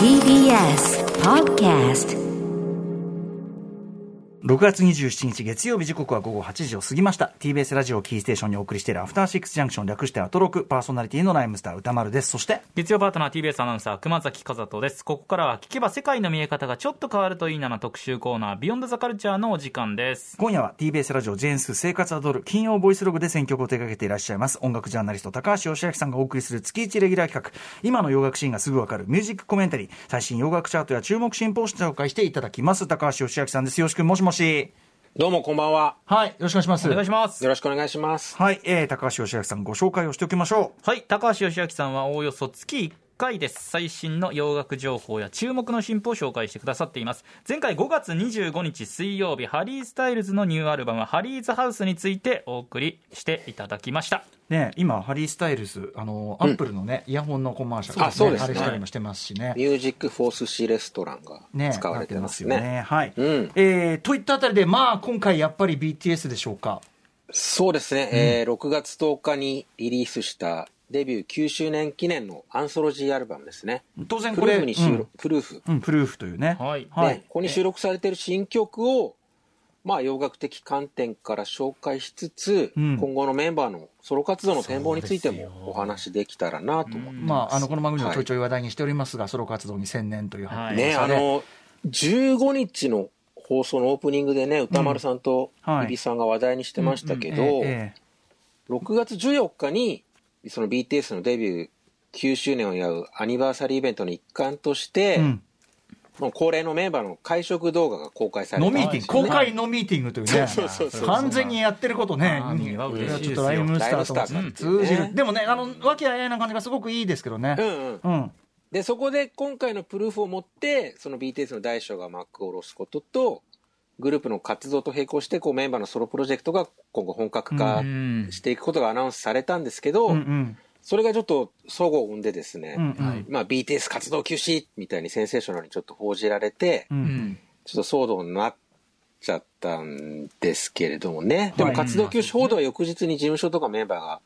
TBS Podcast 6月27日月曜日時刻は午後8時を過ぎました。TBS ラジオキーステーションにお送りしているアフターシックスジャンクション略してアトロクパーソナリティのライムスター歌丸です。そして月曜パートナー TBS アナウンサー熊崎和人です。ここからは聞けば世界の見え方がちょっと変わるといいなの特集コーナービヨンドザカルチャーのお時間です。今夜は TBS ラジオジェーンス生活アドル金曜ボイスログで選曲を手掛けていらっしゃいます。音楽ジャーナリスト高橋義明さんがお送りする月1レギュラー企画。今の洋楽シーンがすぐわかるミュージックコメンタリー。最新洋楽チャートや注目新報を紹介していただきます。高橋義明さんです。よろしくもしもしどうもこんばんは。はいよろしくお願いしますお願いしますよろしくお願いします。はい、えー、高橋芳朗さんご紹介をしておきましょうはい高橋芳朗さんはおおよそ月1回です最新の洋楽情報や注目の新譜を紹介してくださっています前回5月25日水曜日ハリー・スタイルズのニューアルバム「ハリーズ・ハウス」についてお送りしていただきましたね、今、ハリー・スタイルズ、あの、アップルのね、イヤホンのコマーシャル、あそうですねあれしたりもしてますしね。 Music For a Sushi Restaurant がね、使われてますね。なってよね。はい。うんえーといったあたりで、まあ、今回やっぱり BTS でしょうか？そうですね、えー6月10日にリリースしたデビュー9周年記念のアンソロジーアルバムですね。当然これ、プルーフに収録、プルーフ。うん、うん、プルーフというね。はい。はい。ね、ここに収録されている新曲を、まあ、洋楽的観点から紹介しつつ、うん。今後のメンバーのソロ活動の展望についてもお話できたらなと思ってまあ、あの、この番組でもはい。ちょいちょい話題にしておりますが、ソロ活動に専念というはいね、あの、15日の放送のオープニングでね、歌丸さんとはい。日比さんが話題にしてましたけど、うん。うんええ。6月14日に、その BTS のデビュー9周年を祝うアニバーサリーイベントの一環として、うん。もう恒例のメンバーの会食動画が公開されたノミーティング、公ね開ノミーティングというね。そうそうそうそう。完全にやってることね、ちょっとライムスターと通じる、ね。でもね、あの、和気あいあいな感じがすごくいいですけどね。うんうん。うん。で、そこで今回のプルーフを持って、その BTS の大将が幕を下ろすことと、グループの活動と並行して、こうメンバーのソロプロジェクトが今後本格化うんしていくことがアナウンスされたんですけど、うんうん。それがちょっと齟齬を生んでですね、うんうん。まあ BTS 活動休止みたいにセンセーショナルにちょっと報じられて、ううんんちょっと騒動になっちゃったんですけれどもね。でもはい活動休止報道は翌日に事務所とかメンバーが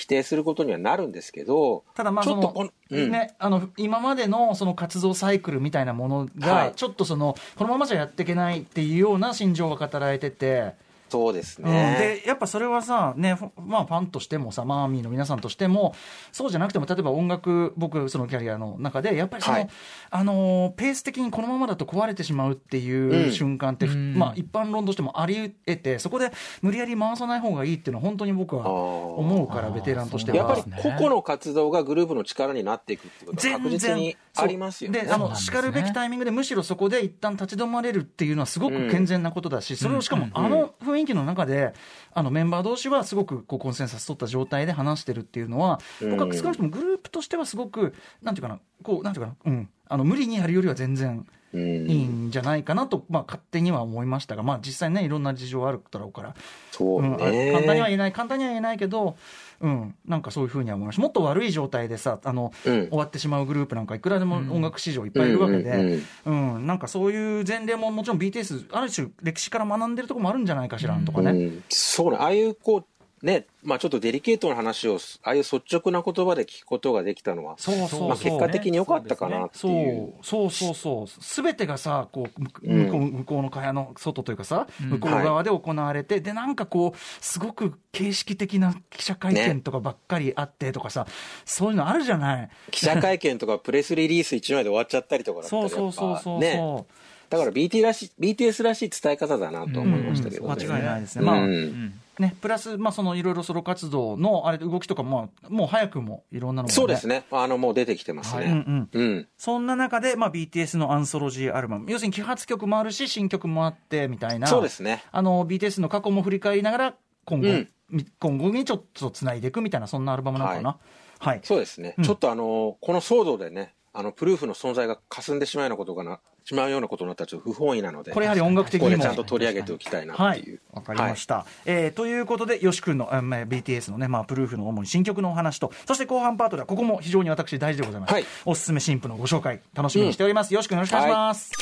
否定することにはなるんですけど、ただまあそのちょっとこの、うん。ね、あの今までのその活動サイクルみたいなものはい。がちょっとそのこのままじゃやっていけないっていうような心情が語られてて、そうですうん。ね。でやっぱそれはさ、ねふまあ、ファンとしてもさマーミーの皆さんとしてもそうじゃなくても例えば音楽僕そのキャリアの中でやっぱりその、はい。あのーペース的にこのままだと壊れてしまうっていううん瞬間って、ふうん。まあ、一般論としてもあり得てそこで無理やり回さない方がいいっていうのは本当に僕は思うからベテランとしては。やっぱりね。個々の活動がグループの力になっていくってことは確実にありますよね。であのそうなんですね。叱るべきタイミングでむしろそこで一旦立ち止まれるっていうのはすごく健全なことだし、それをしかもあの雰囲気の中であのメンバー同士はすごくこうコンセンサス取った状態で話してるっていうのは、うん。僕は少なくともグループとしてはすごくなんていうかなこうなんていうかな、うん、あの無理にやるよりは全然うんいいんじゃないかなと、まあ、勝手には思いましたが、まあ、実際ねいろんな事情あるだろうから。そううん。簡単には言えない、簡単には言えないけど、うん、なんかそういうふうには思いました。もっと悪い状態でさ、あの、うん終わってしまうグループなんかいくらでも音楽史上いっぱいいるわけで、うんなんかそういう前例ももちろん BTS、ある種歴史から学んでるところもあるんじゃないかしら、とかね。うんそうね。ああいうこう、ね、まあちょっとデリケートな話を、ああいう率直な言葉で聞くことができたのは、そうそうそう。まあ結果的に良かったかなってそいう。うそうそうそう、すべてがさ、こう向こう向こうの蚊帳の外というかさ、うん向こう側で行われて、で、なんかこう、すごく形式的な記者会見とかばっかりあってとかさ、そういうのあるじゃない。記者会見とかプレスリリース1枚で終わっちゃったりとかだったら そうそうそうそうそう。ね。だから BT らしい BTS らしい伝え方だなと思いましたけどね。うん間違いないですねうんまあうんね、プラス、まあ、そのいろいろソロ活動のあれ動きとかも、もう早くもいろんなのが、そうですね。あの、もう出てきてますうんうね。ん、うん。そんな中で、まあ、BTS のアンソロジーアルバム、要するに揮発曲もあるし、新曲もあってみたいな、そうですね。あの BTS の過去も振り返りながら、今後、うんみ今後にちょっとつないでいくみたいな、そんなアルバムなのかな。はい、そうですね。うんちょっとあの、この騒動でね、あの、プルーフの存在が霞んでしまうようなことがな、しまうようなことになったらちょっと不本意なので、これやはり音楽的にも。ここでちゃんと取り上げておきたいなはいっていう。、わかりました。えーということで、よし君の、あまあ BTS のね、まあ、プルーフの主に新曲のお話と、そして後半パートでは、ここも非常に私大事でございます。はいおすすめ新婦のご紹介、楽しみにしております。よし君よろしくお願いします。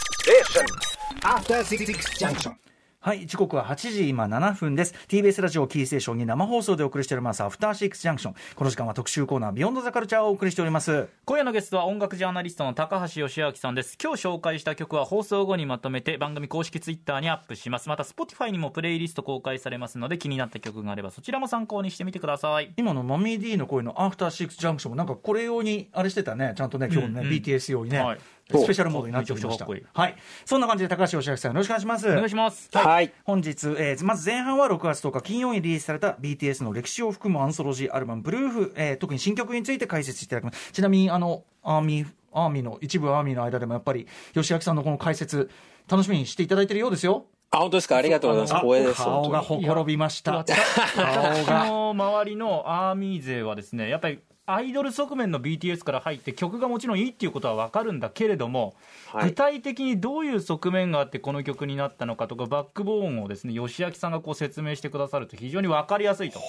After Six Junction. はい、時刻は8時今7分です。TBS ラジオキーステーションに生放送でお送りしております、アフターシックスジャンクション。この時間は特集コーナー、ビヨンドザカルチャーをお送りしております。今夜のゲストは音楽ジャーナリストの高橋義明さんです。今日紹介した曲は放送後にまとめて番組公式ツイッターにアップします。また Spotify にもプレイリスト公開されますので気になった曲があればそちらも参考にしてみてください。今のマミー D の声のアフターシックスジャンクションもなんかこれ用にあれしてたね、ちゃんとね、今日のね、うんうん BTS 用にね、はいスペシャルモードになっておりました。いいはい。そんな感じで高橋義明さんよろしくお願いします。お願いしますはい。本日、えーまず前半は6月10日金曜にリリースされた BTS の歴史を含むアンソロジーアルバム「ブルーフ、えー特に新曲について解説していただきますちなみにあのアーミーアーミーの一部アーミーの間でもやっぱり吉明さんのこの解説楽しみにしていただいているようですよあ、本当ですか？ありがとうございます。あ光栄です。顔がほころびました私顔がの周りのアーミー勢はですねやっぱりアイドル側面の BTS から入って曲がもちろんいいっていうことは分かるんだけれども、はい。具体的にどういう側面があってこの曲になったのかとかバックボーンをですね吉明さんがこう説明してくださると非常に分かりやすいと。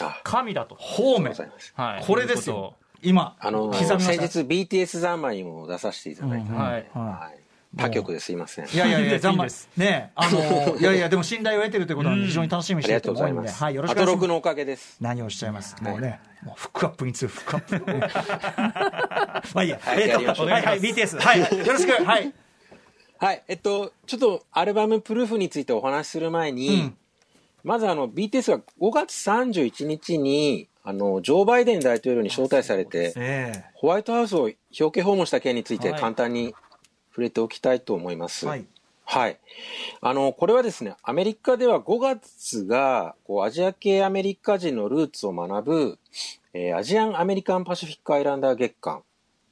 あ。神だと、方面。はい、これですよ。今あの、先日 BTS 三昧にも出させていただいて、うんはいはい。はい。他局ですいません。いやいやいや、ざんねあの、いやいや、でも信頼を得てるということなんで、非常に楽しみにしてると思うんで。はい、よろしアくお願いします。のおかげです。何をおっしゃいます、もうね、もうフックアップに次ぐフックアップ。まあいいや、はいえっと、はいはい、BTS、はい、よろしく、はい。はい。えっと、ちょっとアルバムプルーフについてお話しする前に、うんまずあの、BTS が5月31日に、あの、ジョー・バイデン大統領に招待されて、えホワイトハウスを表敬訪問した件についてはい簡単に触れておきたいと思います。はい。はい。あの、これはですね、アメリカでは5月が、こう、アジア系アメリカ人のルーツを学ぶ、えーアジアンアメリカンパシフィックアイランダー月間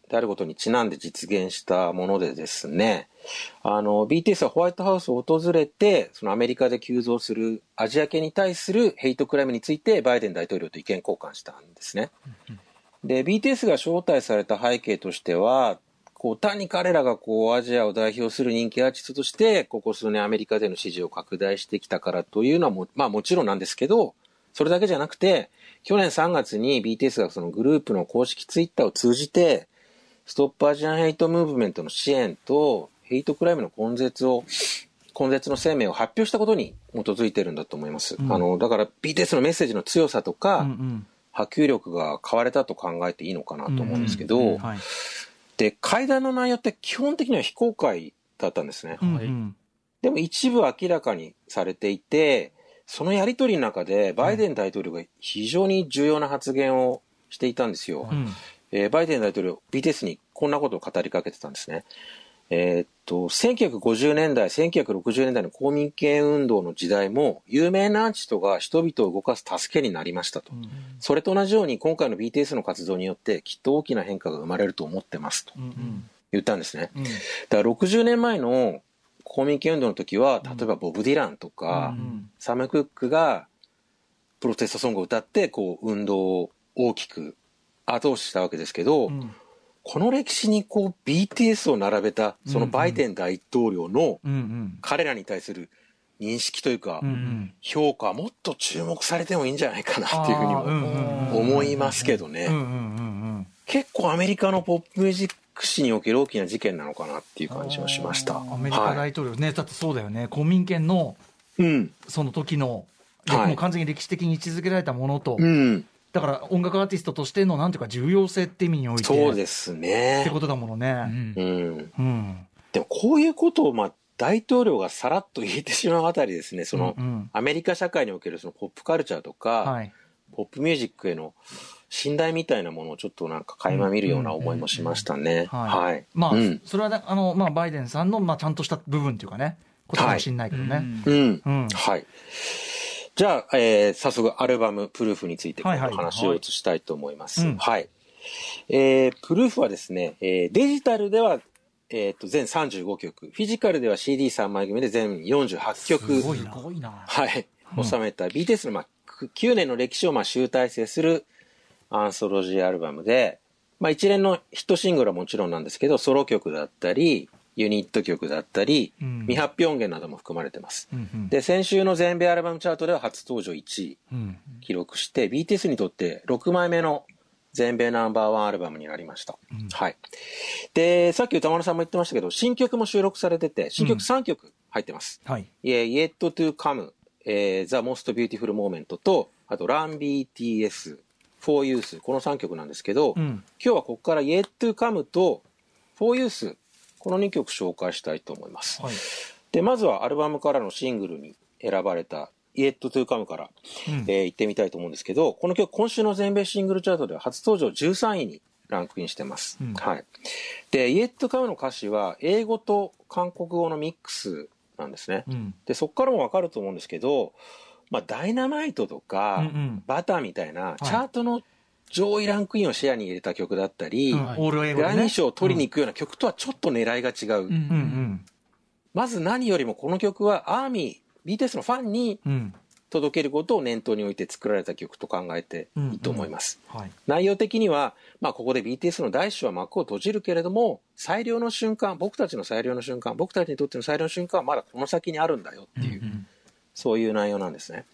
であることにちなんで実現したものでですね、あの、BTS はホワイトハウスを訪れて、そのアメリカで急増するアジア系に対するヘイトクライムについてバイデン大統領と意見交換したんですね。で、BTS が招待された背景としては、こう、単に彼らがこう、アジアを代表する人気アーティストとして、ここ数年アメリカでの支持を拡大してきたからというのはも、まあもちろんなんですけど、それだけじゃなくて、去年3月に BTS がそのグループの公式ツイッターを通じて、ストップアジアンヘイトムーブメントの支援と、ヘイトクライムの根絶を、根絶の声明を発表したことに基づいてるんだと思います。あの、だから BTS のメッセージの強さとか、うんうん。波及力が変われたと考えていいのかなと思うんですけど、はい。で、会談の内容って基本的には非公開だったんですね。うんうん。でも一部明らかにされていて、そのやりとりの中でバイデン大統領が非常に重要な発言をしていたんですよ。うん。えーバイデン大統領、BTS にこんなことを語りかけてたんですね。えーっと、1950年代、1960年代の公民権運動の時代も、有名なアーティストが人々を動かす助けになりましたと。それと同じように、今回の BTS の活動によって、きっと大きな変化が生まれると思ってますとうんうん。言ったんですね。うん。だから60年前の公民権運動の時は、例えばボブ・ディランとか、うんサム・クックがプロテストソングを歌って、こう、運動を大きく後押ししたわけですけど、うんこの歴史にこう BTS を並べた、そのバイデン大統領の。彼らに対する認識というか。評価はもっと注目されてもいいんじゃないかなっていうふうにもうん思いますけどね。結構アメリカのポップミュージック史における大きな事件なのかなっていう感じはしました。うん。アメリカはい大統領ね、だってそうだよね。公民権のうん。その時の、はいもう完全に歴史的に位置づけられたものと、うん。だから音楽アーティストとしてのなんていうか重要性って意味においてそうですってね。ことだものうね。んうん。うん。でもこういうことを、まあ、大統領がさらっと言えてしまうあたりですね、その、うんうんアメリカ社会におけるそのポップカルチャーとか、はい。ポップミュージックへの信頼みたいなものをちょっとなんか垣間見るような思いもしましたね。はい。はい。まあ、うん。それはね、あの、まあ、バイデンさんの、まあ、ちゃんとした部分っていうかね、ことかもしれないけどね。うん。うんはい。じゃあ、えー早速アルバムプルーフについて話を移したいと思います。うんはい。えープルーフはですね、えーデジタルでは、えっ、と、全35曲、フィジカルでは CD3 枚組で全48曲。すごいなすごいなはい。収めた BTS の、まあ、く9年の歴史をまあ集大成するアンソロジーアルバムで、まあ、一連のヒットシングルはもちろんなんですけど、ソロ曲だったり、ユニット曲だったり、うん未発表音源なども含まれてます。うんうんで、先週の全米アルバムチャートでは初登場1位うん記録して、BTS にとって6枚目の全米ナンバーワンアルバムになりました。はい。で、さっき歌丸さんも言ってましたけど、新曲も収録されてて、新曲3曲入ってます。はい。えー Yet to Come、えー The Most Beautiful Moment と、あと Run BTS、For Youth、この3曲なんですけど、うん。今日はここから Yet to Come と For Youth、この2曲紹介したいと思います。はい。で、まずはアルバムからのシングルに選ばれた Yet to Come から、うんえー行ってみたいと思うんですけど、この曲今週の全米シングルチャートでは初登場13位にランクインしてます。うんはい。で、Yet to Come の歌詞は英語と韓国語のミックスなんですね。うん。で、そこからもわかると思うんですけど、まあ、ダイナマイトとか、うんうんバターみたいな、チャートの上位ランクインをシェアに入れた曲だったり。グラミー賞を取りに行くような曲とはちょっと狙いが違う。うんうんうん。まず何よりもこの曲は ARMY、BTS のファンにうん。届けることを念頭に置いて作られた曲と考えていいと思います。はい。内容的には、まあ、ここで BTS の第一章は幕を閉じるけれども、最良の瞬間、僕たちの最良の瞬間、僕たちにとっての最良の瞬間はまだこの先にあるんだよっていう、そういう内容なんですね。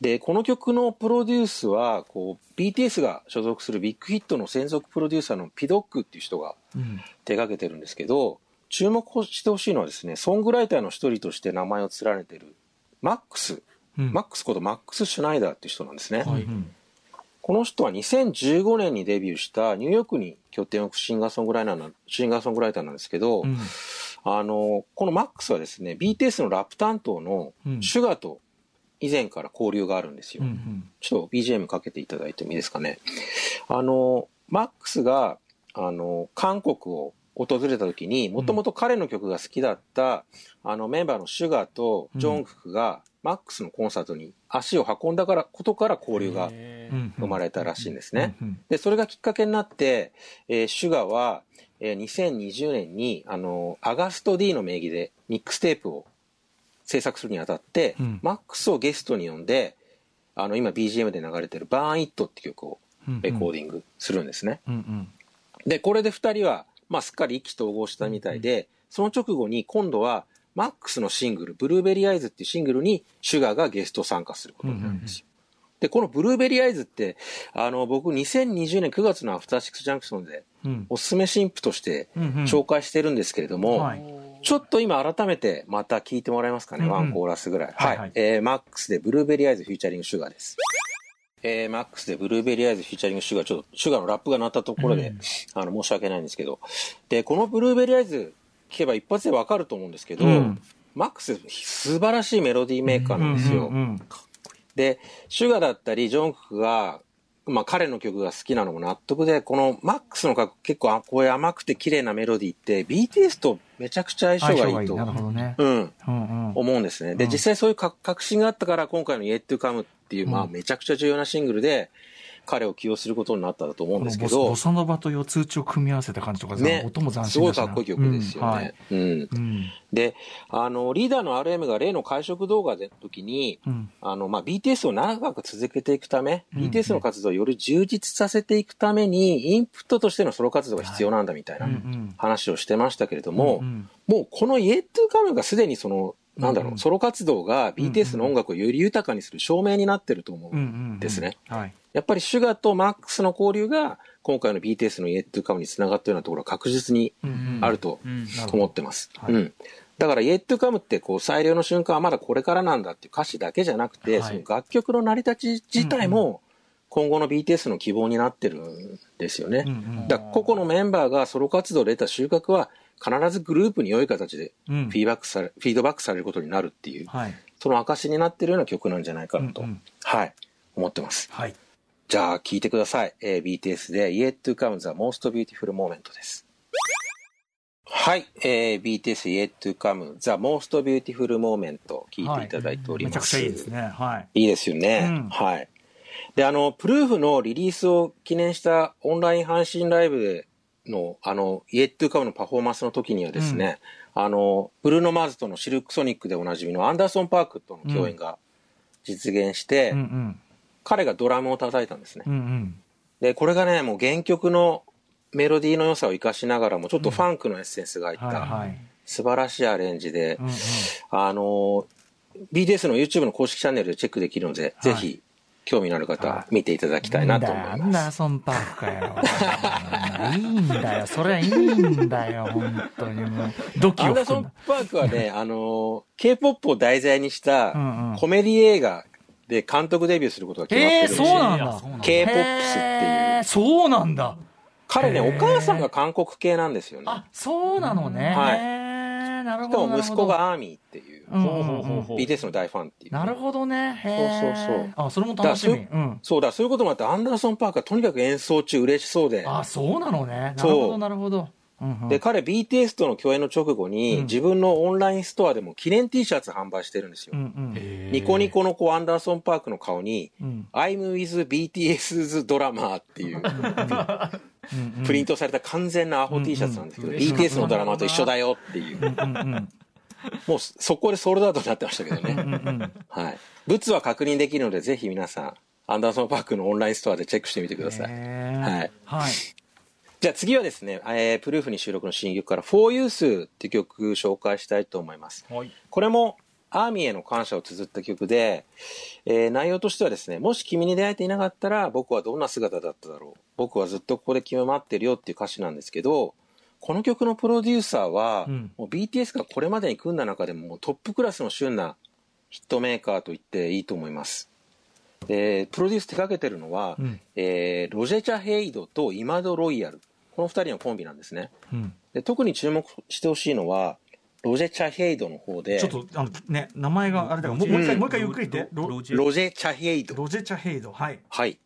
で、この曲のプロデュースは、こう、BTS が所属するビッグヒットの専属プロデューサーの Pdogg っていう人がうん。手掛けてるんですけど、注目してほしいのはですね、ソングライターの一人として名前を連ねてる、マックス、うんマックスことマックス・シュナイダーっていう人なんですね。はいうんこの人は2015年にデビューしたニューヨークに拠点を置くシンガーソングライターなシンガーソングライターなんですけど、うん。あの、このマックスはですね、BTS のラップ担当のうんシュガーと以前から交流があるんですよ。うんうん。ちょっと BGM かけていただいてもいいですかね。あの、マックスが、あの、韓国を訪れた時に、もともと彼の曲が好きだった、あの、メンバーのシュガーとジョンフクが、マックスのコンサートに足を運んだから、ことから交流が。生まれたらしいんですね。うん。で、それがきっかけになって、えーシュガーは、えー2020年に、あの、アガスト D の名義でミックステープを制作するにあたって、うんマックスをゲストに呼んで、あの、今 BGM で流れてるバーンイットって曲をうん。レコーディングするんですね。うんうん。で、これで二人は、まあ、すっかり意気投合したみたいで、その直後に今度は、マックスのシングル、ブルーベリーアイズっていうシングルに、シュガーがゲスト参加することになるんですよ。で、このブルーベリーアイズって、あの、僕2020年9月のアフターシックスジャンクションで、うん。おすすめ新婦としてうんうん紹介してるんですけれども、はい。ちょっと今改めてまた聞いてもらえますかね、うんうんワンコーラスぐらい。はいい。ははいえー、マックスでブルーベリーアイズフューチャリングシュガーです。えー、マックスでブルーベリーアイズフューチャリングシュガー、ちょっとシュガーのラップが鳴ったところで、あの、申し訳ないんですけど。で、このブルーベリーアイズ聞けば一発でわかると思うんですけど、うんマックス素晴らしいメロディーメーカーなんですよ。うんうんで、シュガーだったり、ジョンククが、まあ彼の曲が好きなのも納得で、このマックスの曲結構あこういう甘くて綺麗なメロディーって BTS とめちゃくちゃ相性がいいと、なるほどね。うん、うんうん。思うんですね。で、うん実際そういうか確信があったから今回の Yet to Come っていう、まあうんめちゃくちゃ重要なシングルで彼を起用することになったと思うんですけどボ、サノバと四つ打ちを組み合わせた感じとかさ、ね音も斬、す新だしなごいかっこいい曲ですよね。うんはいうん。うん。で、あの、リーダーの RM が例の会食動画での時に、うん。あの、まあ、BTS を長く続けていくため、うん BTS の活動をより充実させていくために、インプットとしてのソロ活動が必要なんだみたいなうんうん話をしてましたけれども、うんもうこの Yet to Come がすでにその、なんだろう、うんソロ活動が BTS の音楽をより豊かにする証明になってると思う。うんうん。ですね。はい。やっぱりシュガーとマックスの交流が、今回の BTS の Yet to Come につながったようなところは確実にあるとうん思ってます。はいうん。だから、Yet to Come って、こう、最良の瞬間はまだこれからなんだっていう歌詞だけじゃなくて、はいその楽曲の成り立ち自体も、今後の BTS の希望になってるんですよね。うんうんだから個々のメンバーがソロ活動で得た収穫は、必ずグループに良い形でうんフィーバックされ、フィードバックされることになるっていう、はい。その証になってるような曲なんじゃないかなと、うんうんはい、思ってます。はい。じゃあ、聴いてください。えー BTS で Yet to Come the Most Beautiful Moment です。はい、えー BTS Yet to Come the Most Beautiful Moment 聞いていただいておりめちゃくます。ちゃいいですね。はい。いいですよね。うんはい。で、あの、プルーフのリリースを記念したオンライン配信ライブでの、あの、Yet to Come のパフォーマンスの時にはですね、あの、ブルーノ・マーズとのシルクソニックでおなじみのアンダーソン・パークとの共演が実現して、うんうん。彼がドラムを叩いたんですね。うんうん。で、これがね、もう原曲のメロディーの良さを活かしながらも、ちょっとファンクのエッセンスが入った、はいはい。素晴らしいアレンジで、うんうん。あの、BTS の YouTube の公式チャンネルでチェックできるので、はいぜひ、興味のある方、見ていただきたいなと思いアンダーます。ソンパークかよ。いいんだよ。それはいいんだよ。本当にもう。ドキアンダーソン。パークはね、あの、K-POP を題材にしたコメディ映画で監督デビューすることが決まってえー、るんですよ。そうなんだいやそうなん。だ K-POPs っていう。そうなんだ。彼ね、お母さんが韓国系なんですよね。あ、そうなのね。はいなるしほど。かも息子がアーミーっていう、うんうんうん、ほうほうほうほう BTS の大ファンっていう。なるほどね。へーそうそうそうあ、それも楽しみ。だからうん。そうだ、そういうこともあって、アンダーソン・パークはとにかく演奏中嬉しそうで、あ、そうなのね。なるそうほど、なるほど。うんうんで、彼 BTS との共演の直後に、うん自分のオンラインストアでも記念 T シャツ販売してるんですよ。うんうんニコニコのこうアンダーソン・パークの顔に、うん I'm with BTS's ドラマーっていううんプリントされた完全なアホ T シャツなんですけど、うんうん BTS のドラマーと一緒だよっていう、うんうんうんもう速攻でソールドアウトになってましたけどね。うんうんはい。物は確認できるので、ぜひ皆さん、アンダーソン・パークのオンラインストアでチェックしてみてください。はい。はい。じゃあ次はですね、えープルーフに収録の新曲から For Youth っていう曲紹介したいと思います。はいこれもアーミーへの感謝を綴った曲で、えー内容としてはですね、もし君に出会えていなかったら僕はどんな姿だっただろう。僕はずっとここで君を待ってるよっていう歌詞なんですけど、この曲のプロデューサーは、うんもう BTS がこれまでに組んだ中でもトップクラスの旬なヒットメーカーと言っていいと思います。で、プロデュース手掛けてるのは、うんえーロジェチャ・ヘイドとイマド・ロイヤル。この二人のコンビなんですね。うんで特に注目してほしいのは、ロジェ・チャヘイドの方で、ちょっと、あの、ね、名前があれだから、もうもう一回、もう一回ゆっくり言って。ロロジェロジェチャヘイド。ロジェ・チャヘイド。はい。はい。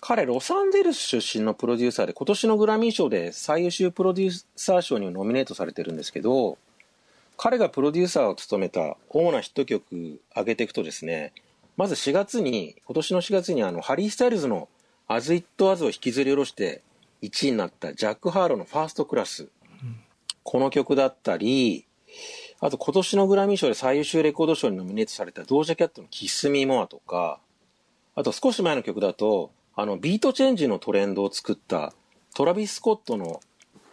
彼、ロサンゼルス出身のプロデューサーで、今年のグラミー賞で最優秀プロデューサー賞にもノミネートされてるんですけど、彼がプロデューサーを務めた主なヒット曲上げていくとですね、まず4月に、今年の4月にあの、ハリー・スタイルズの As It Was を引きずり下ろして1位になったジャック・ハーローの First Class。この曲だったり、あと今年のグラミー賞で最優秀レコード賞にノミネートされたドージャキャットの Kiss Me More とか、あと少し前の曲だと、あの、ビートチェンジのトレンドを作ったトラビス・スコットの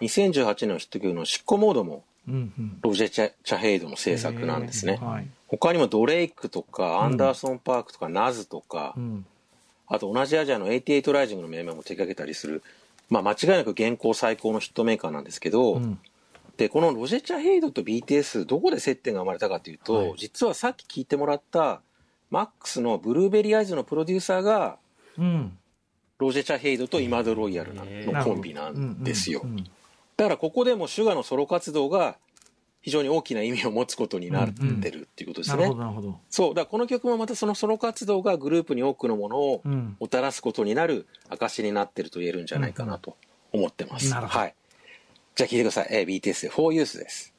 2018年のヒット曲の Sicko Mode もうんうん。ロジェ・チャ、チャヘイドの制作なんですね。はい。他にもドレイクとか、アンダーソン・パークとか、ナズとかう、ん。あと同じアジアの88ライジングのメンバーも手掛けたりする、まあ間違いなく現行最高のヒットメーカーなんですけど、うん。で、このロジェ・チャヘイドと BTS、どこで接点が生まれたかというと、はい実はさっき聞いてもらった、マックスのブルーベリーアイズのプロデューサーが、うん。ロジェ・チャヘイドとイマド・ロイヤルのコンビなんですよう。んだからここでもシュガーのソロ活動が非常に大きな意味を持つことになってるっていうことですね。なるほど、なるほど。そう。だからこの曲もまたそのソロ活動がグループに多くのものをうん。もたらすことになる証になってると言えるんじゃないかなと思ってます。なるほどはい。じゃあ聴いてください。えー BTS で For Youth です。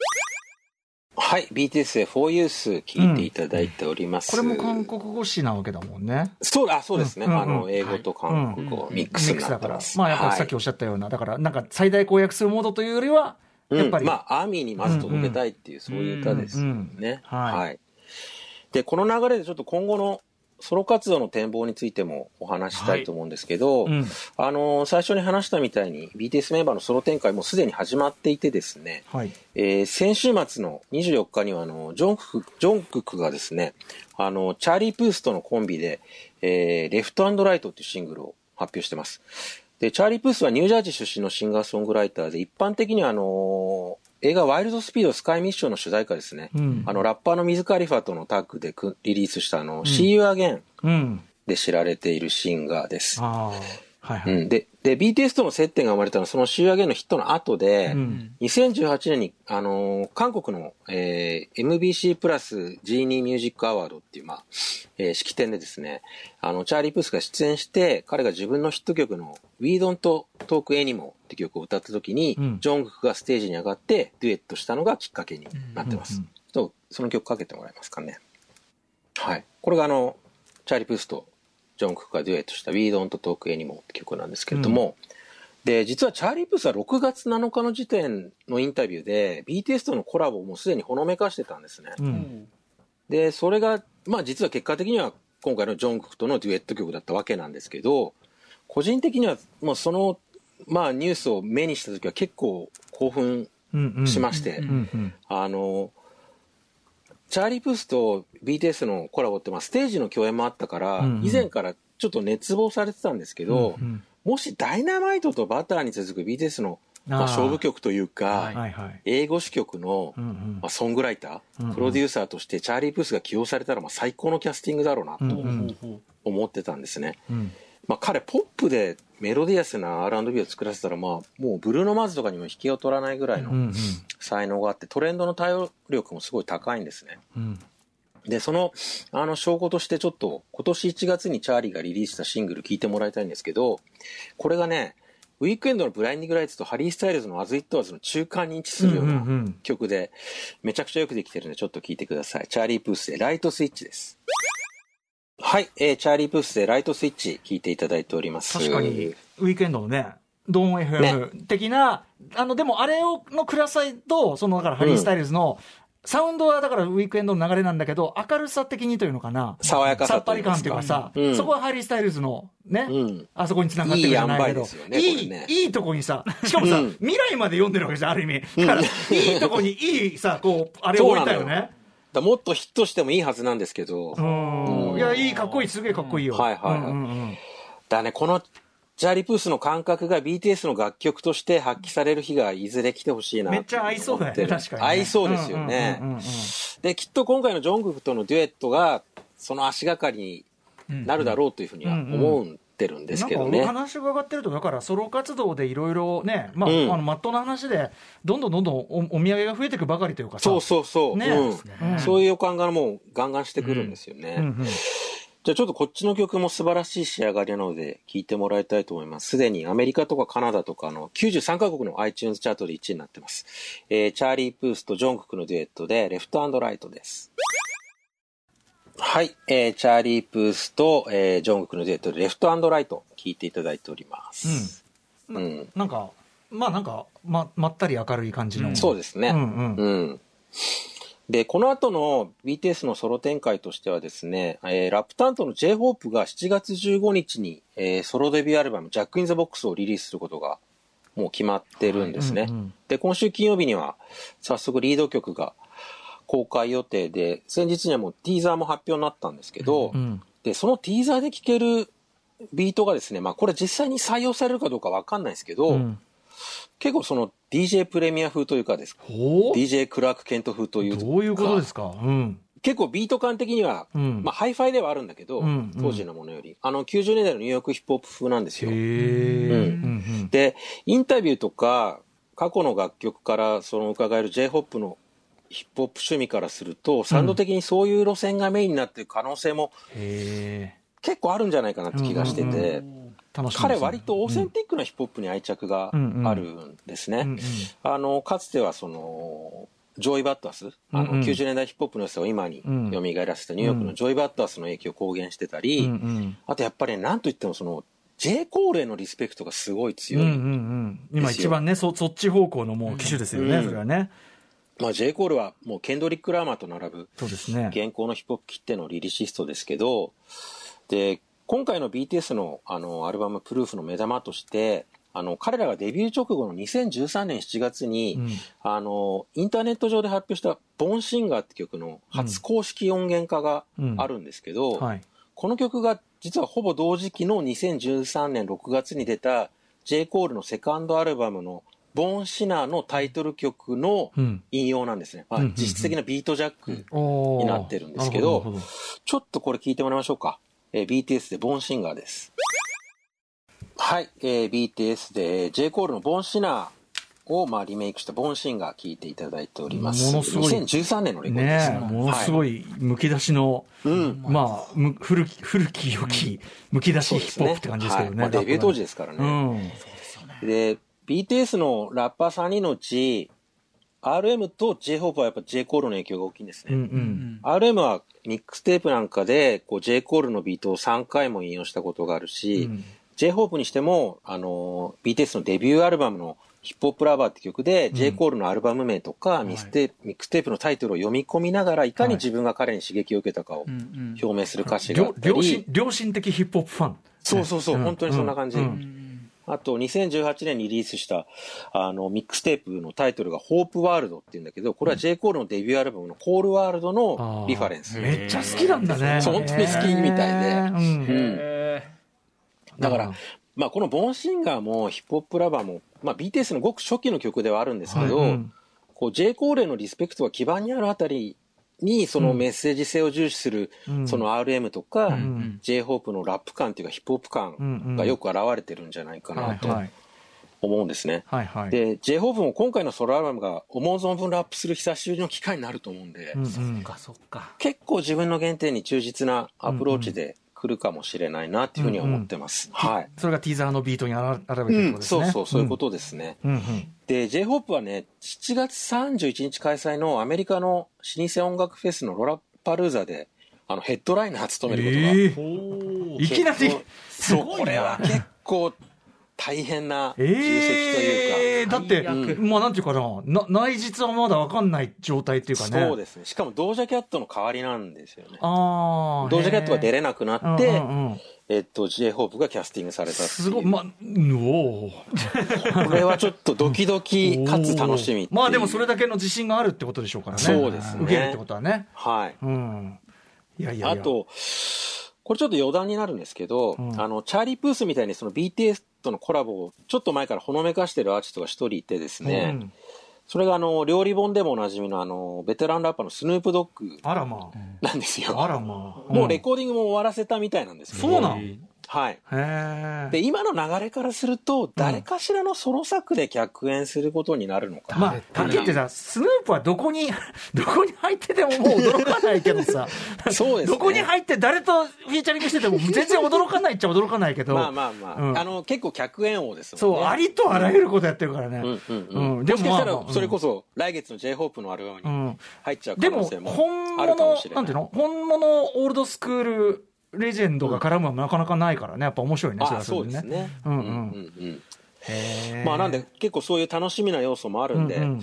はい。BTS で For Youth 聴いていただいております。これも韓国語詞なわけだもんね。そう、あ、そうですね。うんうんあの、英語と韓国語ミックスになってます。まあやっぱりはいさっきおっしゃったような、だからなんか最大公約するモードというよりは、やっぱり、うん、まあ、アーミーにまず届けたいっていう、そういう歌ですよね。うんうんはいはい。で、この流れでちょっと今後のソロ活動の展望についてもお話ししたいと思うんですけど、うん。あの最初に話したみたいに BTS メンバーのソロ展開もすでに始まっていてですね、はい。えー先週末の24日にはあのジョンククジョンククがですねあのチャーリー・プースとのコンビで、えーレフトライトっていうシングルを発表してます。でチャーリー・プースはニュージャージー出身のシンガーソングライターで一般的にはあの映画「ワイルド・スピード・スカイ・ミッション」の主題歌ですね、うんあのラッパーのミズ・カリファとのタッグでくリリースしたあの、See You Again うん。で知られているシンガーです、ああ。はいはい。うん、でで BTS との接点が生まれたのはその See You Again のヒットの後で、うん2018年に、あのー韓国の、えー MBC プラス G2 ミュージックアワードっていう、まあ、えー式典でですね、あの、チャーリー・プースが出演して、彼が自分のヒット曲の We Don't Talk Anymore って曲を歌った時に、うんジョングクがステージに上がってデュエットしたのがきっかけになってます。うんうんとその曲かけてもらえますかね。はい。これがあの、チャーリー・プースとジョンククがデュエットした We Don't Talk Anymore って曲なんですけれども、で、実はチャーリー・プースは6月7日の時点のインタビューで BTS とのコラボをもうすでにほのめかしてたんですね。うん。で、それが、まあ実は結果的には今回のジョンククとのデュエット曲だったわけなんですけど、個人的にはもうその、まあニュースを目にした時は結構興奮うんうん。しまして、うんうん。あの、チャーリー・プースと BTS のコラボって、まあ、ステージの共演もあったから、うんうん。以前からちょっと熱望されてたんですけど、うんもしダイナマイトとバターに続く BTS の、まあ、勝負曲というか、はいはいはい。英語詞曲の、うんうん。まあ、ソングライタうんうん。ー、プロデューサーとしてチャーリー・プースが起用されたら、まあ、最高のキャスティングだろうなうんとうん。思ってたんですね。うん。まあ、彼、ポップでメロディアスな R&B を作らせたら、まあ、もうブルーノ・マーズとかにも引けを取らないぐらいの才能があって、トレンドの対応力もすごい高いんですね。うんで、その、あの、証拠としてちょっと、今年1月にチャーリーがリリースしたシングル聞いてもらいたいんですけど、これがね、ウィークエンドの Blinding Lights とハリー・スタイルズの As It Was の中間に位置するようなん曲で、めちゃくちゃよくできてるんで、ちょっと聞いてください。チャーリー・プースで Light Switch です。はい、えーチャーリー・プースで Light Switch 聞いていただいております。確かに、ウィークエンドのね、ドーン FM 的な、あの、でもあれをのクラサイと、その、だからハリー・スタイルズの、サウンドはだからウィークエンドの流れなんだけど、明るさ的にというのかな。爽やかさっぱり感さというかさ、うん。そこはハリー・スタイルズのね、うん。あそこに繋がってるじゃないけど、いいいねいいとこにさ、しかもさ、うん。未来まで読んでるわけじゃん、ある意味。だから、いいとこにいいさ、こう、あれを置いたよね。だもっとヒットしてもいいはずなんですけど、うん。いや、いい、かっこいい、すげえかっこいいよ。はいはいはい。うんうんうん。だね、このチャーリー・プースの感覚が BTS の楽曲として発揮される日がいずれ来てほしいな。めっちゃ合いそうだよね、確かに、ね。合いそうですよね。うんうんうんうん。で、きっと今回のジョングクとのデュエットが、その足がかりになるだろうというふうには思ってるんですけどね。なんか話が上がってると、だからソロ活動でいろいろね、まあ、うんあの、まっとうな話で、どんどんどんどんおお土産が増えていくばかりというかさ。そうそうそう。ねうんうんそういう予感がもうガンガンしてくるんですよね。うんうんじゃあちょっとこっちの曲も素晴らしい仕上がりなので聴いてもらいたいと思います。すでにアメリカとかカナダとかの93カ国の iTunes チャートで1位になってます。えーチャーリー・プースとジョンククのデュエットでレフトライトです。はい、えーチャーリー・プースと、えージョンククのデュエットでレフトライト聴いていただいております。うん。なんか、まあなんか、ま、まったり明るい感じの。そうですね。うんうんうん。で、この後の BTS のソロ展開としてはですね、えーラップ担当の J-HOPE が7月15日に、えーソロデビューアルバム、ジャック・イン・ザ・ボックスをリリースすることがもう決まってるんですね。はいうんうんで、今週金曜日には早速リード曲が公開予定で、先日にはもうティーザーも発表になったんですけど、うん。で、そのティーザーで聴けるビートがですね、まあこれ実際に採用されるかどうかわかんないですけど、うん。結構その DJ プレミア風というかですほう。DJ クラーク・ケント風というかどういうことですか？うん。結構ビート感的には、うん。まあ、ハイファイではあるんだけど、うんうん。当時のものより。あの90年代のニューヨークヒップホップ風なんですへよえ。うんうん。でインタビューとか過去の楽曲からその伺える j ホップのヒップホップ趣味からするとサウンド的にそういう路線がメインになっている可能性も。結構あるんじゃないかなって気がしてて、彼割とオーセンティックなヒップホップに愛着があるんですね。あの、かつてはその、ジョーイ・バッドアス、あの、うんうん。90年代ヒップホップの良さを今にうん。蘇らせたニューヨークのジョーイ・バッドアスの影響を公言してたり、あとやっぱりなんといってもその、J・ コールへのリスペクトがすごい強い。うんうんうん。今一番ねそそっち方向のもう旗手ですよね、うん。それはねまあ J・ コールはもうケンドリック・ラーマーと並ぶそうですね。現行のヒップホップきってのリリシストですけど、で、今回の BTS のあのアルバムプルーフの目玉として、あの、彼らがデビュー直後の2013年7月に、うん。あの、インターネット上で発表したボンシンガーって曲の初公式音源化があるんですけど、はい。この曲が実はほぼ同時期の2013年6月に出た J. コールのセカンドアルバムのボンシナーのタイトル曲のうん引用なんですね。実質的なビートジャックになってるんですけどちょっとこれ聞いてもらいましょうか。えー BTS でボンシンガーです。はい、えー BTS で J. コールのボンシナーをまあリメイクしたボンシンガー聞いていただいております。ものすごい2013年のレコードですねえものすごい。いむき出しの、うん。まあむ古き古き良きむき出しヒップホップって感じですけどねはいまあ、デビュー当時ですからうね。んで、BTS のラッパー3人のうち、RM と J-HOPE はやっぱ J. コールの影響が大きいんですね。うんうん RM はミックステープなんかでこう J. コールのビートを3回も引用したことがあるし、うん J-HOPE にしても、あのー BTS のデビューアルバムの Hip Hop Lover って曲で、J. コールのアルバム名とか、ミステミックステープのタイトルを読み込みながら、いかに自分が彼に刺激を受けたかをうんうん表明する歌詞があ良ったり、良心良心的ヒップホップファンそうそうそう、うん本当にそんな感じ。うんあと、2018年にリリースした、あの、ミックステープのタイトルが、ホープワールドっていうんだけど、これは J. コールのデビューアルバムのコールワールドのリファレンス。めっちゃ好きなんだね。そう本当に好きみたいでうんだからうん、まあ、このボーンシンガーもヒップホップラバーも、まあ、BTS のごく初期の曲ではあるんですけど、はいうんこう J. コールへのリスペクトが基盤にあるあたりに、そのメッセージ性を重視する、うんその RM とか、ん J. ホープのラップ感っていうかヒップホップ感がよく現れてるんじゃないかはないとはい思うんですね。はいはい。で、J. ホープも今回のソロアルバムが思う存分ラップする久しぶりの機会になると思うんで、うんうんそっかそっか結構自分の原点に忠実なアプローチで来るかもしれないなっていうふうには思ってます。はい。それがティーザーのビートに現れてるん、ことですね。そうそう、そういうことですね。うん。うんうんで、J-HOPE はね、7月31日開催のアメリカの老舗音楽フェスのロラパルーザで、あの、ヘッドライナー務めることが、ええおいきなりそう、すごいな。これは結構大変な重責とええいうか、だって、最悪まあなんていうかな、な内実はまだわかんない状態っていうかね。そうですね。しかも、ドージャキャットの代わりなんですよね。ああ。ドージャキャットが出れれなくなって、うんうんうんえっと、J-HOPE がキャスティングされた。すごい、ま、うんおーこれはちょっとドキドキ かつ楽しみまあでもそれだけの自信があるってことでしょうからね。そうですね受けるってことはね。はい。うん。いやいやいや。あ、と、これちょっと余談になるんですけど、うんあの、チャーリー・プースみたいにその BTS とのコラボをちょっと前からほのめかしてるアーティストが一人いてですね、うんそれがあの、料理本でもおなじみのあの、ベテランラッパーのスヌープドッグあらまなんですよ。あ。あらまあ。もうレコーディングも終わらせたみたいなんですけどそうなん？はい。で、今の流れからすると、誰かしらのソロ作で客演することになるのかな。まあ、はっきり言ってさ、スヌープはどこに、どこに入っててももう驚かないけどさ、そうですねどこに入って誰とフィーチャリングしてても全然驚かないっちゃ驚かないけど、まあまあまあ、うんあの、結構客演王ですもんそう、ね。ありとあらゆることやってるからね。うんうんうん。うんでももしかしたら、それこそ、来月の J-HOPE のアルバムにうん入っちゃうでも可能性、も本あるかも物しれ、な。ないんていうの？本物オールドスクールレジェンドが絡むはなかなかないからね。やっぱ面白いね、れあはれそうですね。うんうん。うんうんへー。まあなんで結構そういう楽しみな要素もあるんで、うんうん。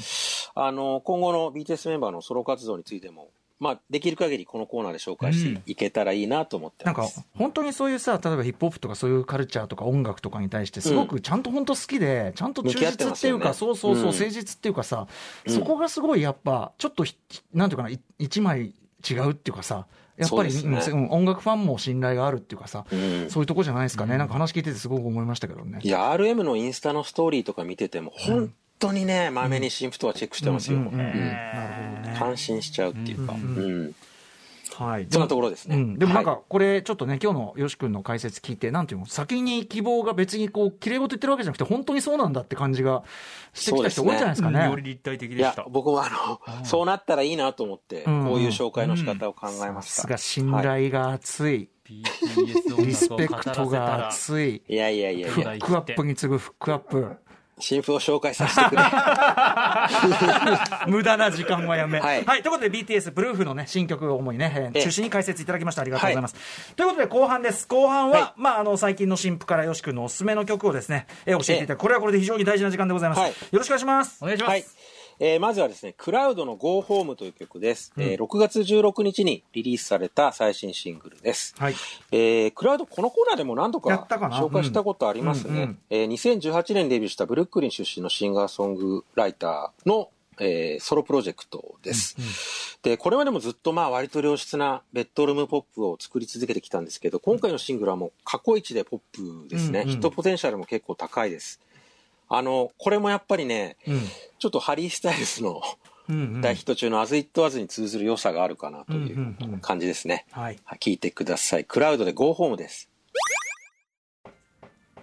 あの今後の BTS メンバーのソロ活動についても、まあできる限りこのコーナーで紹介していけたらいいなと思ってなんかます。本当にそういうさ、例えばヒップホップとかそういうカルチャーとか音楽とかに対して、すごくちゃんと本当好きで、ちゃんと忠実っていうか、ね。そうそうそう、うん。誠実っていうかさ、うん。そこがすごいやっぱ、ちょっとひ、なんていうかな、い一枚違うっていうかさ、やっぱり、ね。うん音楽ファンも信頼があるっていうかさ、うん。そういうとこじゃないですかね。なんか話聞いててすごく思いましたけどね。いや、RM のインスタのストーリーとか見てても、本当にね、まめに新婦とはチェックしてますよ。感心しちゃうっていうか、ううん。んはい。そんなところですね。うん、でもなんはか、これ、ちょっとね、今日のよし君の解説聞いて、なんていうの、先に希望が別にこう、綺麗事言ってるわけじゃなくて、本当にそうなんだって感じがしてきた人多いんじゃないですかね。より立体的い、いでした、や僕もあの、そうなったらいいなと思って、うんこういう紹介の仕方を考えました。さすが信はい。頼が厚い、リスペクトがら厚い、いやいやいやいフや、ックアップに次ぐフックアップ。新婦を紹介させてくれ。無駄な時間はやめ。は、はいいということで BTS プルーフのね、新曲を主にね、えーええ中心に解説いただきました。ありがとうございます。ということで後半です。後半は、はいまあ、あの、最近の新婦からよし君のおすすめの曲をですね、えー教えていただく。これはこれで非常に大事な時間でございます。はいよろしくお願いします。お願いします、はい。えーまずはですね、クラウドの Go Home という曲です。えー6月16日にリリースされた最新シングルです。はい。えークラウドこのコーナーでも何度か紹介したことありますねうんうんうん。えー2018年デビューしたブルックリン出身のシンガーソングライターの、えーソロプロジェクトです。で、これまでもずっとまあ割と良質なベッドルームポップを作り続けてきたんですけど、今回のシングルはもう過去一でポップですね。うんうんヒットポテンシャルも結構高いです。あの、これもやっぱりね、うん。ちょっとハリー・スタイルズの大ヒット中の As It Was に通ずる良さがあるかなという感じですね。はい。はい、聞いてください。クラウドで Go Home です。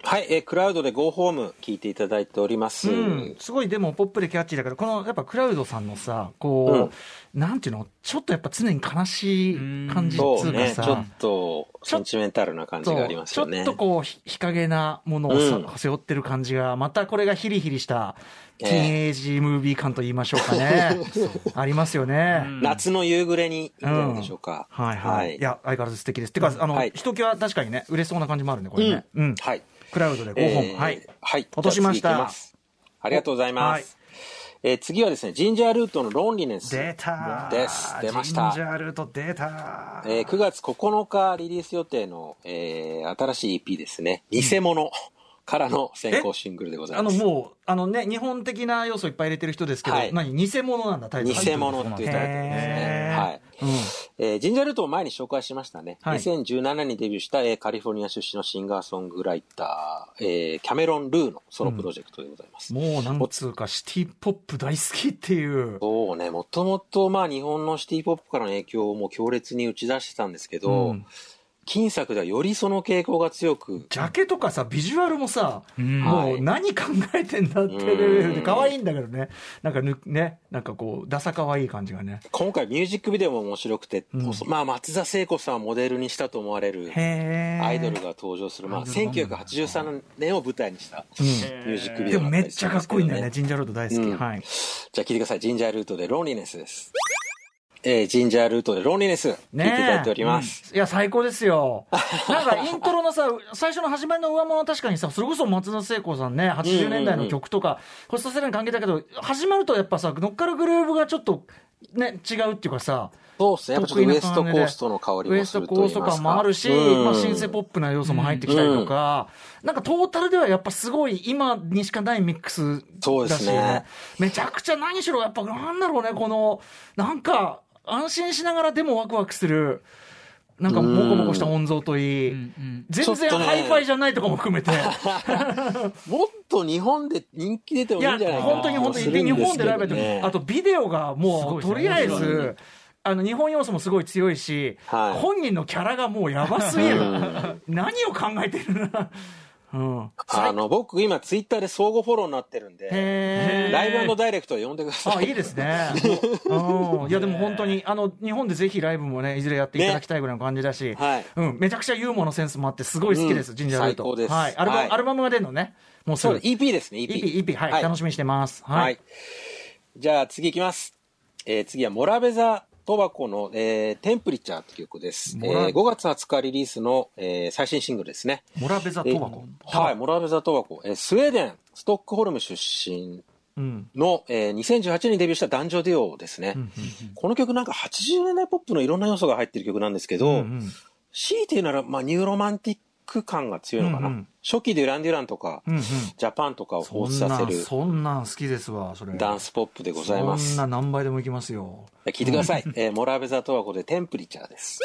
はい、えークラウドで Go Home 聞いていただいております。うん、すごいでもポップでキャッチーだけど、このやっぱクラウドさんのさ、こう、なんていうの、ちょっとやっぱ常に悲しい感じっそうね、つうかさ、ちょっとセンチメンタルな感じがありますよね。ちょっとこう、ひ日陰なものをさ、うん背負ってる感じが、またこれがヒリヒリした、ティーンエイジムービー感と言いましょうかね。ありますよね。うん夏の夕暮れにいいんじゃないでしょうか。はいはい。い、や、相変わらず素敵です。てか、あの、はいひときわ確かにね、嬉しそうな感じもあるね、これね。うん。はい。クラウドで5本。えーはい。はい。落としましたありがとうございます。はいえー次はですね、ジンジャールートのロンリネス。です出ましたジンジャールート出たえー9月9日リリース予定の、えー新しい EP ですね。偽物。からの先行シングルでございあのます。もう、あのね、日本的な要素いっぱい入れてる人ですけど、はい何偽物なんだ、タイトル。偽物っていうタイトルですね。はい。うん。えージンジャールートを前に紹介しましたね。はい2017年にデビューした、えーカリフォルニア出身のシンガーソングライター、えーキャメロン・ルーのソロプロジェクトでございます。もうなんつうか、シティポップ大好きっていう。そうね、もともとまあ日本のシティポップからの影響をもう強烈に打ち出してたんですけど、うん金作ではよりその傾向が強く、ジャケとかさ、ビジュアルもさ、んもうはい何考えてんだってレベルで、可愛いんだけどね。なんかぬ、ね、なんかこう、ダサ可愛い感じがね。今回ミュージックビデオも面白くて、うんまあ松田聖子さんをモデルにしたと思われるアイドルが登場する、まあアイドル番組1983年を舞台にしたうんミュージックビデでオだたりもめっちゃかっこいいんだよね、すジンジャーロード大好き。うんはい。じゃあ聞いてください。ジンジャールートでロンリネスです。えージンジャールートでロンリネス、聞いていただいております。いや、最高ですよ。なんか、イントロのさ、最初の始まりの上物は確かにさ、それこそ松田聖子さんね、80年代の曲とか、コストセレン関係だけど、始まるとやっぱさ、乗っかるグルーヴがちょっと、ね、違うっていうかさ、そうですね。やっぱウエストコーストの香りウエストコースト感もあるし、うんまあ、シンセポップな要素も入ってきたりとか、なんかトータルではやっぱすごい今にしかないミックスそうですねだしね。めちゃくちゃ何しろやっぱなんだろうね、この、なんか安心しながらでもワクワクする、なんかモコモコした音像といい、うんうん。全然ハイファイじゃないとかも含めて。もっと日本で人気出てもいやいいんじゃないかな。本当に本当に、で日本でライブやってあとビデオがもう、とりあえず、あの日本要素もすごい強いし、はい本人のキャラがもうやばすぎるうん、何を考えてるな、うん、あの、僕今ツイッターで相互フォローになってるんで、へー。ライブダイレクトで呼んでください。あいいですね、うん、いやでも本当にあの日本でぜひライブもねいずれやっていただきたいぐらいの感じだし、はい。うん、めちゃくちゃユーモアのセンスもあってすごい好きです、うん。ジンジャールートはい、アルバムはい。アルバムが出るのね。もうすぐ。EP ですね、EP。EP, EP はい、楽しみにしてます。はい。はい、じゃあ次いきます。えー次はモラベザ・トバコの、えーテンプリチャーって曲です。えー5月20日リリースの、えー最新シングルですね。モラベザトバコ、えーはい、モラベザ・トバコ。えースウェーデン、ストックホルム出身うんの、えー2018年にデビューした男女デュオですね。この曲なんか80年代ポップのいろんな要素が入ってる曲なんですけど、うんうん強いて言うなら、まあ、ニューロマンティック感が強いのかな？うんうん初期デュラン・デュランとか、うんうんジャパンとかをそ放出んなんさせるそんなん好きですわそれダンスポップでございます。そんな何倍でもいきますよ聞いてください。えーモラベザトバコでテンプリチャーです。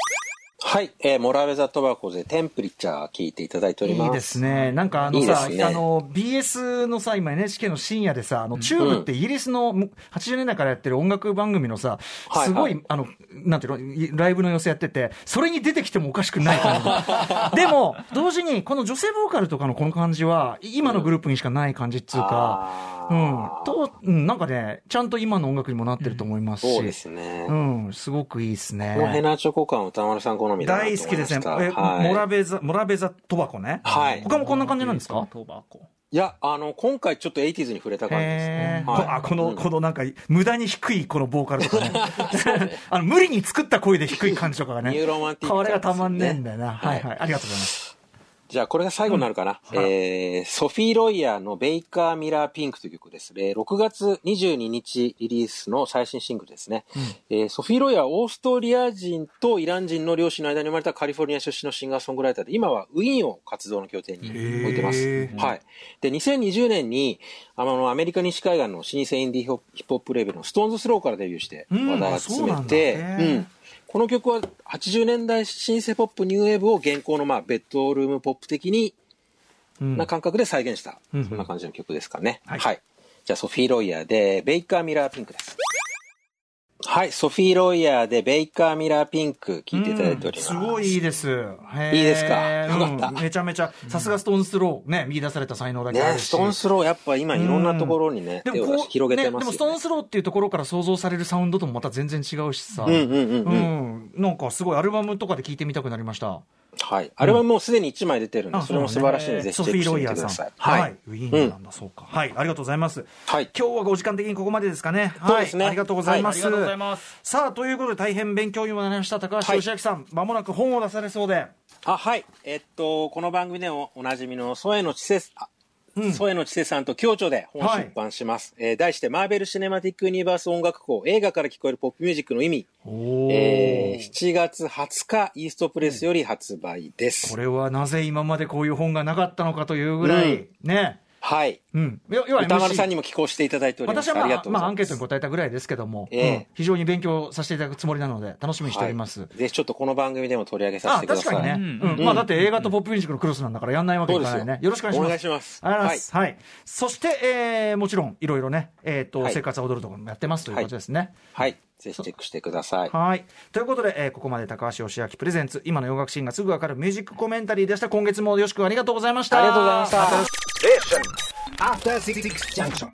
はい、えーモラベザトバコでテンプリチャー聞いていただいております。いいですね。なんかあのさ、いいねあの、BS のさ、今 NHK の深夜でさ、あの、チューブってイギリスのむ80年代からやってる音楽番組のさ、はいすごい、はいあの、なんていうのい、ライブの様子やってて、それに出てきてもおかしくない感じ。でも、同時に、この女性ボーカルとかのこの感じは、今のグループにしかない感じっつうか、あうんー、と、うん、なんかね、ちゃんと今の音楽にもなってると思いますし、そうですね。うん、すごくいいですこのヘね。ナチョコ感歌丸さん好みだ。大好きですね。えはい、モラベザ、モラベザトバコね。はい他もこんな感じなんですか？トバコいや、あの、今回ちょっと 80s に触れた感じですへね。ーはいこあこの、うんこのなんか、無駄に低いこのボーカルとか ね。あの、無理に作った声で低い感じとかがね。ニューロマンティックこれがたまんねえんだよな。ははいいはい。ありがとうございます。じゃあ、これが最後になるかな。うんはいえー、ソフィー・ロイヤーの Baker-Miller Pink という曲です。えー6月22日リリースの最新シングルですね。えーソフィー・ロイヤーはオーストリア人とイラン人の両親の間に生まれたカリフォルニア出身のシンガーソングライターで、今はウィーンを活動の拠点に置いてます。はい。で、2020年に、あの、アメリカ西海岸の老舗インディーヒップホップレーベルの Stones Throw からデビューしてうん話題を集めて、うんこの曲は80年代シンセポップニューウェーブを現行のまあベッドルームポップ的にうんな感覚で再現した、うんそんな感じの曲ですかね。ははいい。じゃあ、ソフィー・ロイヤーで、 Baker-Miller Pink です。はい、ソフィー・ロイヤーで、 Baker-Miller Pink、聴いていただいております。うんすごいいいです。いいですか？よかったうんめちゃめちゃ、さすがストーンズスロー、ね、見出された才能だけあね、るし。ストーンスロー、やっぱ今いろんなところにね、手を出し広げてますね、でも。ストーンスローっていうところから想像されるサウンドともまた全然違うしさ。うんうんうんうん。うんなんかすごいアルバムとかで聴いてみたくなりました。はい。あれはもうすでに1枚出てるんで、あそれも素晴らしいので、ぜひチソフィー・ェックしてみロイヤーさん。てください。はい。ウィーンなんだ、そうか。はい。ありがとうございます。はい。今日はお時間的にここまでですかね。はい。そうですねありがとうございます。ありがとうございますさあ、ということで大変勉強にもなりました高橋はい義明さん、まもなく本を出されそうで。あ、はい。えっと、この番組でもおなじみの、添野千世、あ添野千世さんと共著で本出版します。えー題して、マーベル・シネマティック・ユニバース音楽校、映画から聞こえるポップミュージックの意味。えー7月20日、イーストプレスより発売です。これはなぜ今までこういう本がなかったのかというぐらい、うんね。はい。うん。要要は歌丸さんにも寄稿していただいております。私はまあ、まあ、アン。ケートに答えたぐらいですけども、ええうん非常に勉強させていただくつもりなので、楽しみにしております。はいぜひちょっとこの番組でも取り上げさあせてください。確かにね、うんうんまあ、だって映画とポップミュージックのクロスなんだからやんないわけにいかないね。よろしくお願いします。お願いしますありがとうございます。はい。そして、えーもちろん、いろいろね、えっ、と、はい生活は踊るところもやってますということですね。はい。ぜひチェックしてください。はい。ということで、えーここまで高橋義明プレゼンツ、今の洋楽シーンがすぐわかるミュージックコメンタリーでした。今月もよしくんありがとうございました。ありがとうございましたた